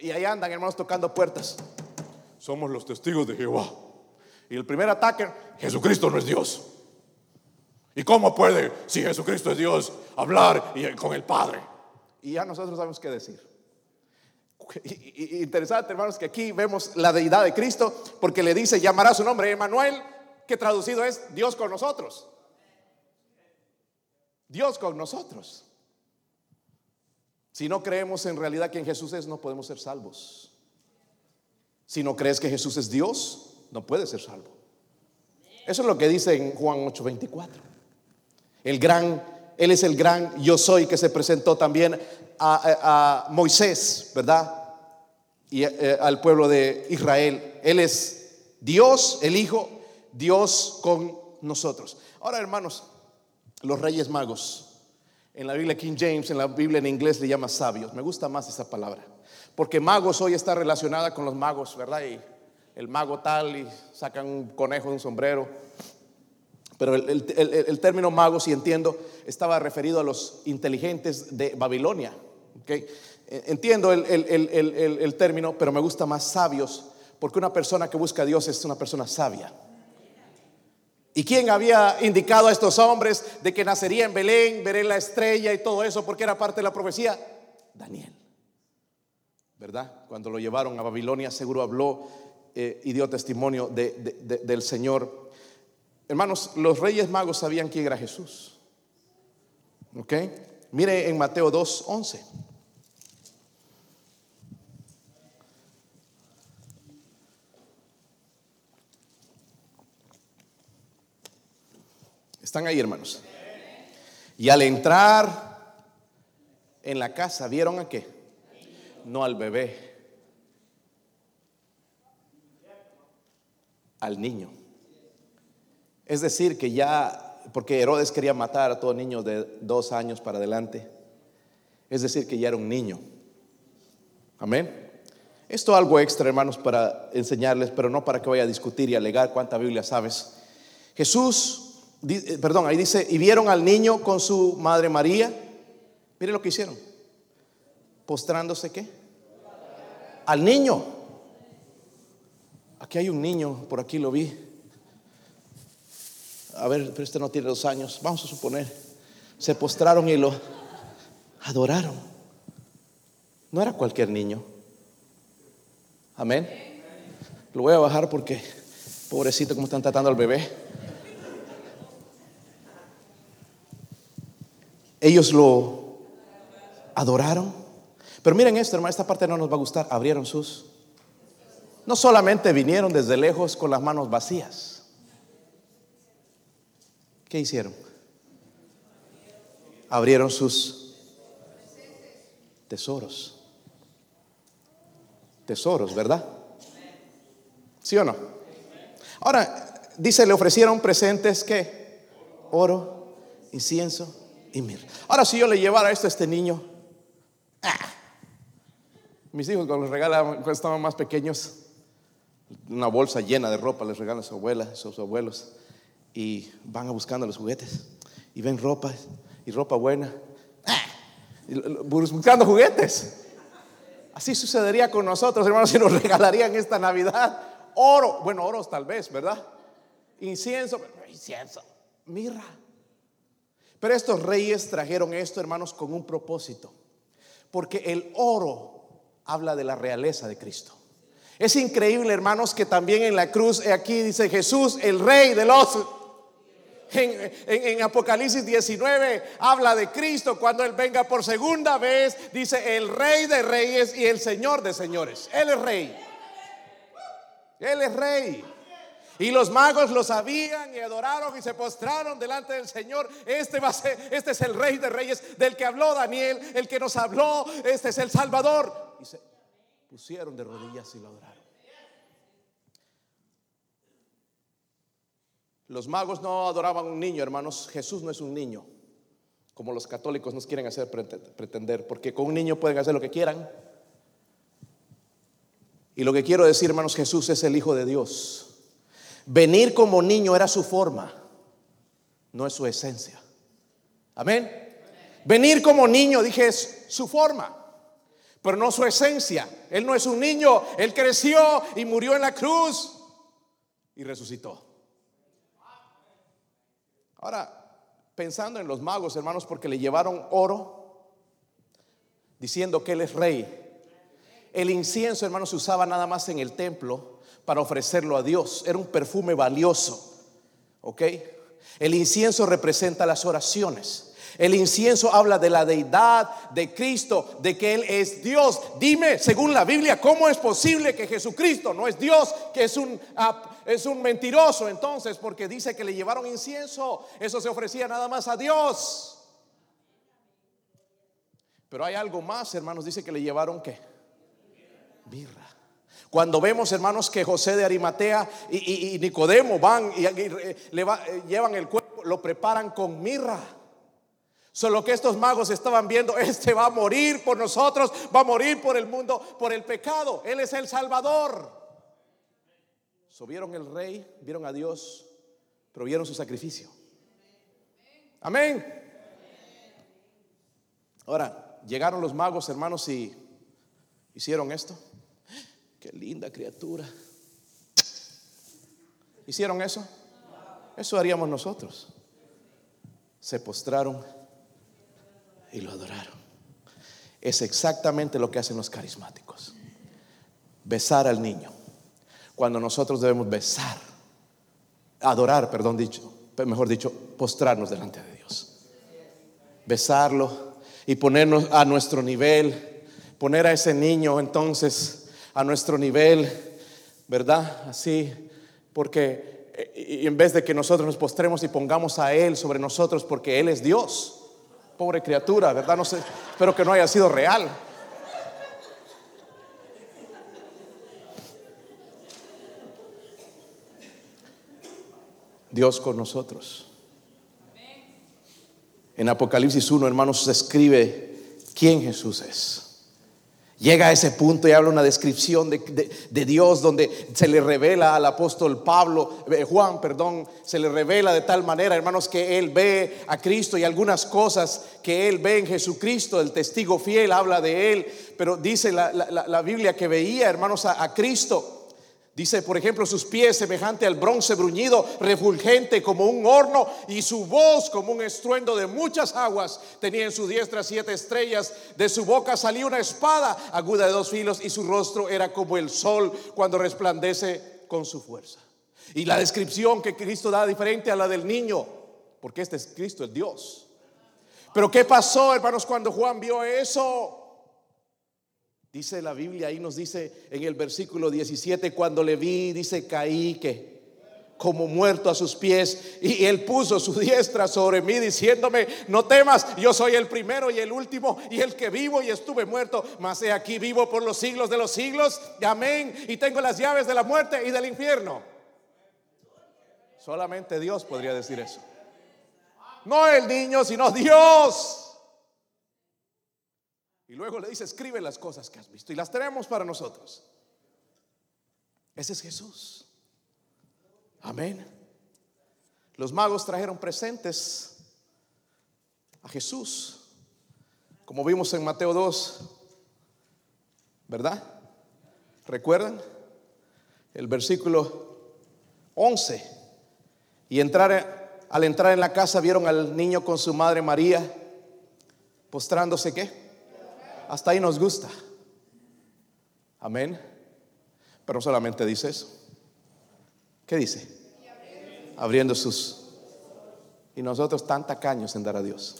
Y ahí andan, hermanos, tocando puertas somos los testigos de Jehová. Y el primer ataque, Jesucristo no es Dios. ¿Y cómo puede, si Jesucristo es Dios, hablar con el Padre? Y ya nosotros sabemos qué decir. interesante, hermanos, que aquí vemos la deidad de Cristo, porque le dice, llamará su nombre Emanuel, que traducido es Dios con nosotros. Dios con nosotros. Si no creemos en realidad que en Jesús es, no podemos ser salvos. Si no crees que Jesús es Dios, no puedes ser salvo. Eso es lo que dice en Juan 8:24. El gran, Él es el gran yo soy que se presentó también a, Moisés, ¿verdad? Y eh, al pueblo de Israel. Él es Dios, el Hijo, Dios con nosotros. Ahora, hermanos, los reyes magos. En la Biblia King James, en la Biblia en inglés le llama sabios. Me gusta más esa palabra. Porque magos hoy está relacionada con los magos, ¿verdad? Y el mago tal y sacan un conejo de un sombrero. Pero el, término mago, si entiendo, estaba referido a los inteligentes de Babilonia. ¿okay? Entiendo el, término, pero me gusta más sabios, porque una persona que busca a Dios es una persona sabia. ¿Y quién había indicado a estos hombres de que nacería en Belén, veré la estrella y todo eso, porque era parte de la profecía? Daniel. ¿verdad? Cuando lo llevaron a Babilonia, seguro habló eh, y dio testimonio del Señor. Hermanos, los reyes magos sabían quién era Jesús. ¿Ok? Mire en Mateo 2, 11. Están ahí, hermanos. Y al entrar en la casa, ¿vieron a qué? no al bebé, al niño. Es decir, que ya, porque Herodes quería matar a todo niño de dos años para adelante, es decir, que ya era un niño. Amén. Esto es algo extra, hermanos, para enseñarles, pero no para que vaya a discutir y alegar cuánta Biblia sabes. Jesús, perdón, ahí dice, y vieron al niño con su madre María. Mire lo que hicieron postrándose qué? Al niño. Aquí hay un niño, por aquí lo vi. A ver, pero este no tiene dos años. Vamos a suponer. Se postraron y lo adoraron. No era cualquier niño. Amén. Lo voy a bajar porque, pobrecito, como están tratando al bebé. Ellos lo adoraron. Pero miren esto, hermano, esta parte no nos va a gustar. Abrieron sus. No solamente vinieron desde lejos con las manos vacías. ¿Qué hicieron? Abrieron sus tesoros. Tesoros, ¿verdad? ¿Sí o no? Ahora, dice, le ofrecieron presentes que oro, incienso Ahora, si yo le llevara esto a este niño, ¡ah! Mis hijos cuando les regalan, cuando estaban más pequeños, una bolsa llena de ropa les regalan a su abuela, sus abuelos, y van a buscando los juguetes, y ven ropa, y ropa buena, buscando juguetes. Así sucedería con nosotros, hermanos, si nos regalarían esta Navidad oro, bueno, oros tal vez, ¿verdad? Incienso, incienso, mirra. Pero estos reyes trajeron esto, hermanos, con un propósito. Porque el oro habla de la realeza de Cristo. Es increíble, hermanos, que también en la cruz, aquí dice Jesús, el rey de los... En, Apocalipsis 19 habla de Cristo cuando Él venga por segunda vez, dice el rey de reyes y el señor de señores. Él es rey. Él es rey. Y los magos lo sabían y adoraron y se postraron delante del Señor. Este va a ser, este es el rey de reyes del que habló Daniel, el que nos habló, este es el Salvador y se pusieron de rodillas y lo adoraron. Los magos no adoraban a un niño, hermanos. Jesús no es un niño, como los católicos nos quieren hacer pretender, porque con un niño pueden hacer lo que quieran. Y lo que quiero decir, hermanos, Jesús es el Hijo de Dios. Venir como niño era su forma, no es su esencia. Amén. Venir como niño, dije, es su forma, pero no su esencia. Él no es un niño, él creció y murió en la cruz y resucitó. Ahora, pensando en los magos, hermanos, porque le llevaron oro, diciendo que él es rey. El incienso, hermanos, se usaba nada más en el templo para ofrecerlo a Dios. Era un perfume valioso. ¿Ok? El incienso representa las oraciones. El incienso habla de la deidad de Cristo, de que Él es Dios. Dime, según la Biblia, ¿cómo es posible que Jesucristo no es Dios, que es un, ah, es un mentiroso entonces? Porque dice que le llevaron incienso. Eso se ofrecía nada más a Dios. Pero hay algo más, hermanos. Dice que le llevaron qué? Birra. Cuando vemos, hermanos, que José de Arimatea y, Nicodemo van y, le eh, llevan el cuerpo, lo preparan con mirra. Solo que estos magos estaban viendo, este va a morir por nosotros, va a morir por el mundo, por el pecado. Él es el Salvador. So, vieron el rey, vieron a Dios, pero vieron su sacrificio. Amén. Ahora, llegaron los magos, hermanos, y hicieron esto. Qué linda criatura. ¿Hicieron eso? Eso haríamos nosotros. Se postraron y lo adoraron. Es exactamente lo que hacen los carismáticos. Besar al niño. Cuando nosotros debemos besar, adorar, perdón dicho, mejor dicho, postrarnos delante de Dios. Besarlo y ponernos a nuestro nivel, poner a ese niño entonces a nuestro nivel, ¿verdad? Así, porque eh, en vez de que nosotros nos postremos y pongamos a Él sobre nosotros porque Él es Dios, Pobre criatura, ¿verdad? No sé, espero que no haya sido real. Dios con nosotros. En Apocalipsis 1, hermanos, se escribe quién Jesús es. Llega a ese punto y habla una descripción de, Dios donde se le revela al apóstol Pablo, eh, Juan, perdón, se le revela de tal manera, hermanos, que él ve a Cristo y algunas cosas que él ve en Jesucristo, el testigo fiel habla de él, pero dice la, Biblia que veía, hermanos, a Cristo. Dice, por ejemplo, sus pies semejante al bronce bruñido, refulgente como un horno, y su voz como un estruendo de muchas aguas. Tenía en su diestra siete estrellas, de su boca salía una espada aguda de dos filos, y su rostro era como el sol cuando resplandece con su fuerza. Y la descripción que Cristo da diferente a la del niño, porque este es Cristo, el Dios. Pero ¿qué pasó, hermanos, cuando Juan vio eso? Dice la Biblia, ahí nos dice en el versículo 17, cuando le vi, dice, caí que como muerto a sus pies y él puso su diestra sobre mí diciéndome, no temas, yo soy el primero y el último y el que vivo y estuve muerto, mas he aquí vivo por los siglos de los siglos, amén, y tengo las llaves de la muerte y del infierno. Solamente Dios podría decir eso. No el niño, sino Dios. Y luego le dice, escribe las cosas que has visto y las tenemos para nosotros. Ese es Jesús. Amén. Los magos trajeron presentes a Jesús, como vimos en Mateo 2, ¿verdad? ¿Recuerdan? El versículo 11. Y entrar, al entrar en la casa vieron al niño con su madre María, postrándose qué? Hasta ahí nos gusta. Amén. Pero solamente dice eso. ¿Qué dice? Abriendo sus... Y nosotros tan tacaños en dar a Dios.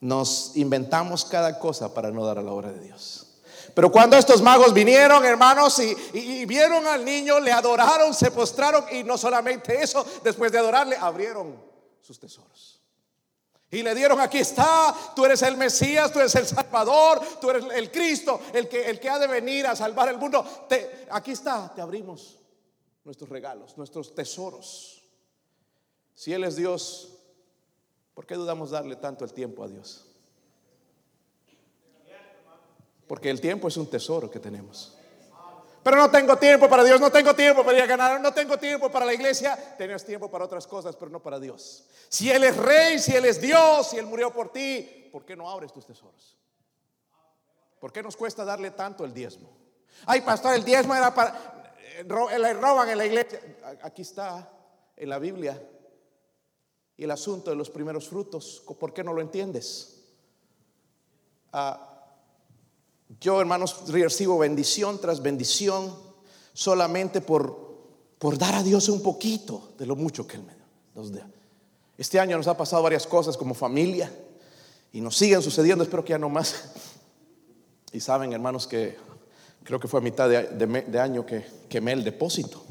Nos inventamos cada cosa para no dar a la obra de Dios. Pero cuando estos magos vinieron, hermanos, y, y, vieron al niño, le adoraron, se postraron y no solamente eso, después de adorarle, abrieron sus tesoros. Y le dieron, aquí está, tú eres el Mesías, tú eres el Salvador, tú eres el Cristo, el que, el que ha de venir a salvar el mundo. Aquí está, te abrimos nuestros regalos, nuestros tesoros. Si Él es Dios, ¿por qué dudamos darle tanto el tiempo a Dios? Porque el tiempo es un tesoro que tenemos. Pero no tengo tiempo para Dios, no tengo tiempo para ganar, no tengo tiempo para la iglesia. Tienes tiempo para otras cosas, pero no para Dios. Si Él es rey, si Él es Dios, si Él murió por ti, ¿por qué no abres tus tesoros? ¿Por qué nos cuesta darle tanto el diezmo? Ay, pastor, el diezmo era para... Eh, le roban en la iglesia. Aquí está, en la Biblia. Y el asunto de los primeros frutos, ¿por qué no lo entiendes? Ah, yo, hermanos, recibo bendición tras bendición solamente por, por dar a Dios un poquito de lo mucho que Él me da. Este año nos ha pasado varias cosas como familia y nos siguen sucediendo, espero que ya no más. Y saben, hermanos, que creo que fue a mitad de, año que quemé el depósito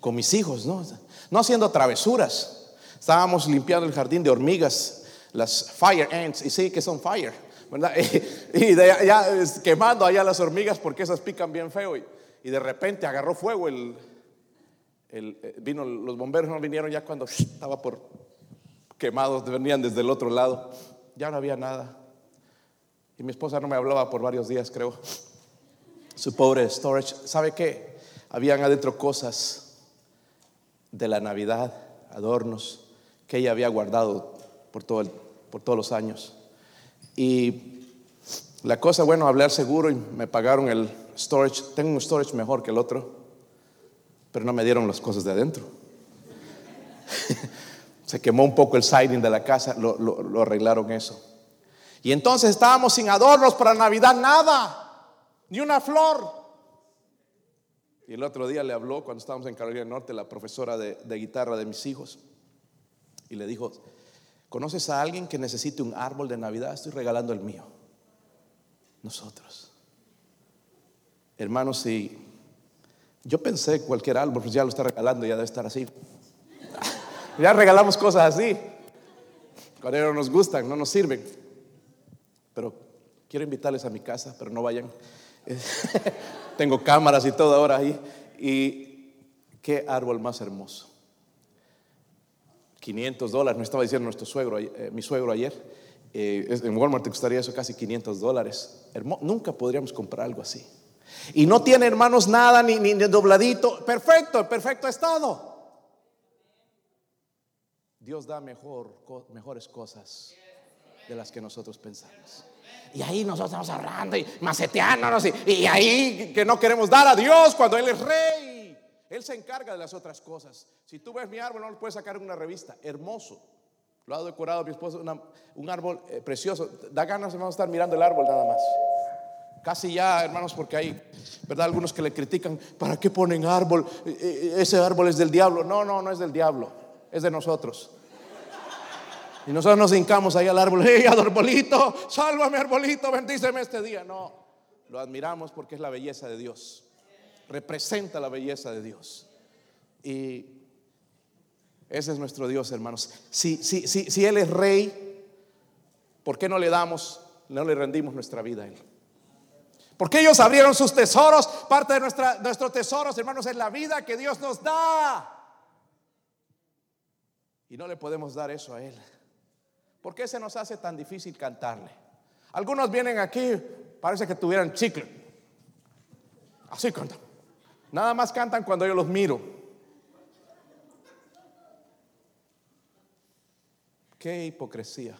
con mis hijos, ¿no? No haciendo travesuras. Estábamos limpiando el jardín de hormigas, las fire ants, y sí que son fire Y, de, ya quemando allá las hormigas porque esas pican bien feo. Y, de repente agarró fuego el, eh, vino, los bomberos no vinieron ya cuando estaba por quemados, venían desde el otro lado. Ya no había nada. Y mi esposa no me hablaba por varios días, creo. Su pobre storage. ¿Sabe qué? Habían adentro cosas de la Navidad, adornos, que ella había guardado por, todo por todos los años. Y la cosa, bueno, hablar seguro y me pagaron el storage. Tengo un storage mejor que el otro, pero no me dieron las cosas de adentro. Se quemó un poco el siding de la casa, lo, lo arreglaron eso. Y entonces estábamos sin adornos para Navidad, nada, ni una flor. Y el otro día le habló, cuando estábamos en Carolina del Norte, la profesora de, de guitarra de mis hijos. Y le dijo, ¿Conoces a alguien que necesite un árbol de Navidad? Estoy regalando el mío. Nosotros. Hermanos, si yo pensé cualquier árbol, pues ya lo está regalando, ya debe estar así. ya regalamos cosas así. Cuando no nos gustan, no nos sirven. Pero quiero invitarles a mi casa, pero no vayan. Tengo cámaras y todo ahora ahí. Y qué árbol más hermoso. 500 dólares, me estaba diciendo nuestro suegro, eh, mi suegro ayer, eh, en Walmart te costaría eso casi 500 dólares. nunca podríamos comprar algo así. Y no tiene, hermanos, nada, ni, ni dobladito, perfecto, perfecto estado. Dios da mejor, mejores cosas de las que nosotros pensamos. Y ahí nosotros estamos ahorrando y maceteándonos y, y ahí que no queremos dar a Dios cuando Él es rey. Él se encarga de las otras cosas. Si tú ves mi árbol, no lo puedes sacar en una revista. Hermoso. Lo ha decorado mi esposo, un árbol eh, precioso. Da ganas, hermanos, estar mirando el árbol nada más. Casi ya, hermanos, porque hay, ¿verdad? Algunos que le critican, ¿para qué ponen árbol? E, e, ese árbol es del diablo. No, no, no es del diablo, es de nosotros. Y nosotros nos hincamos ahí al árbol, ¡hey, arbolito! ¡Sálvame, arbolito! Bendíceme este día. No, lo admiramos porque es la belleza de Dios representa la belleza de Dios. Y ese es nuestro Dios, hermanos. Si, si, si, si Él es rey, ¿por qué no le damos, no le rendimos nuestra vida a Él? Porque ellos abrieron sus tesoros. Parte de nuestra, nuestros tesoros, hermanos, es la vida que Dios nos da. Y no le podemos dar eso a Él. ¿Por qué se nos hace tan difícil cantarle? Algunos vienen aquí, parece que tuvieran chicle. Así cantan. Nada más cantan cuando yo los miro. Qué hipocresía.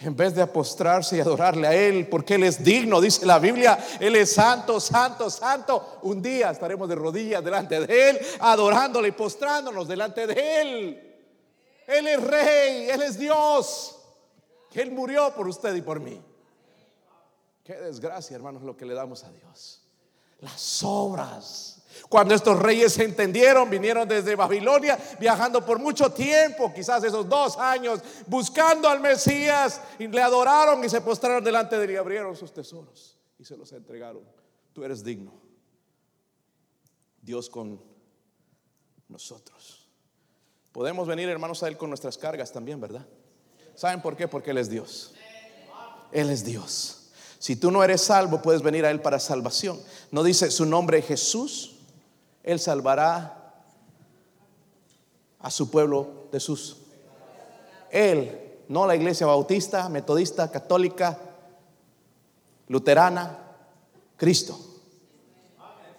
En vez de apostrarse y adorarle a Él, porque Él es digno, dice la Biblia, Él es santo, santo, santo. Un día estaremos de rodillas delante de Él, adorándole y postrándonos delante de Él. Él es rey, Él es Dios. Él murió por usted y por mí. Qué desgracia, hermanos, lo que le damos a Dios las obras. Cuando estos reyes se entendieron, vinieron desde Babilonia, viajando por mucho tiempo, quizás esos dos años, buscando al Mesías, y le adoraron y se postraron delante de él y abrieron sus tesoros y se los entregaron. Tú eres digno. Dios con nosotros. Podemos venir, hermanos, a Él con nuestras cargas también, ¿verdad? ¿Saben por qué? Porque Él es Dios. Él es Dios. Si tú no eres salvo, puedes venir a Él para salvación. No dice su nombre Jesús. Él salvará a su pueblo de sus. Él, no la iglesia bautista, metodista, católica, luterana, Cristo.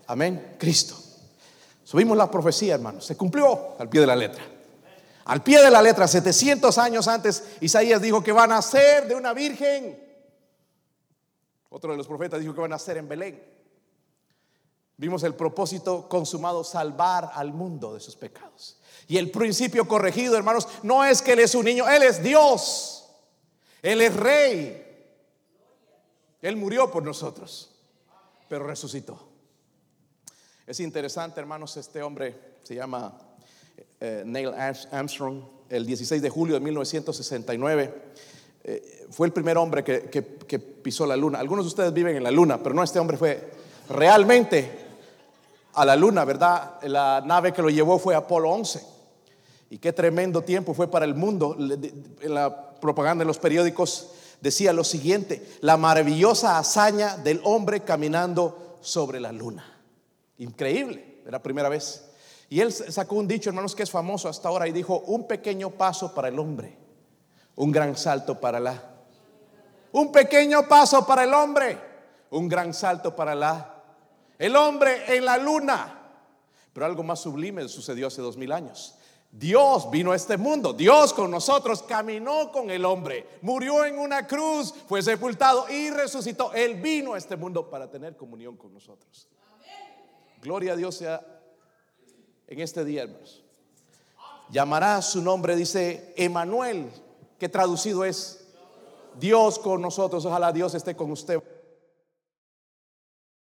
Amén, Cristo. Subimos la profecía, hermanos. Se cumplió al pie de la letra. Al pie de la letra, 700 años antes, Isaías dijo que van a ser de una virgen. Otro de los profetas dijo que van a ser en Belén. Vimos el propósito consumado, salvar al mundo de sus pecados. Y el principio corregido, hermanos, no es que Él es un niño, Él es Dios. Él es rey. Él murió por nosotros, pero resucitó. Es interesante, hermanos, este hombre se llama eh, Neil Armstrong, el 16 de julio de 1969. Eh, fue el primer hombre que, pisó la luna. Algunos de ustedes viven en la luna, pero no, este hombre fue realmente a la luna, ¿verdad? La nave que lo llevó fue Apolo 11. Y qué tremendo tiempo fue para el mundo. En la propaganda de los periódicos decía lo siguiente, la maravillosa hazaña del hombre caminando sobre la luna. Increíble, era la primera vez. Y él sacó un dicho, hermanos, que es famoso hasta ahora y dijo, un pequeño paso para el hombre, un gran salto para la... Un pequeño paso para el hombre, un gran salto para la... El hombre en la luna. Pero algo más sublime sucedió hace dos mil años. Dios vino a este mundo, Dios con nosotros caminó con el hombre, murió en una cruz, fue sepultado y resucitó. Él vino a este mundo para tener comunión con nosotros. Gloria a Dios sea en este día, hermanos. Llamará su nombre, dice Emanuel, que traducido es Dios con nosotros. Ojalá Dios esté con usted.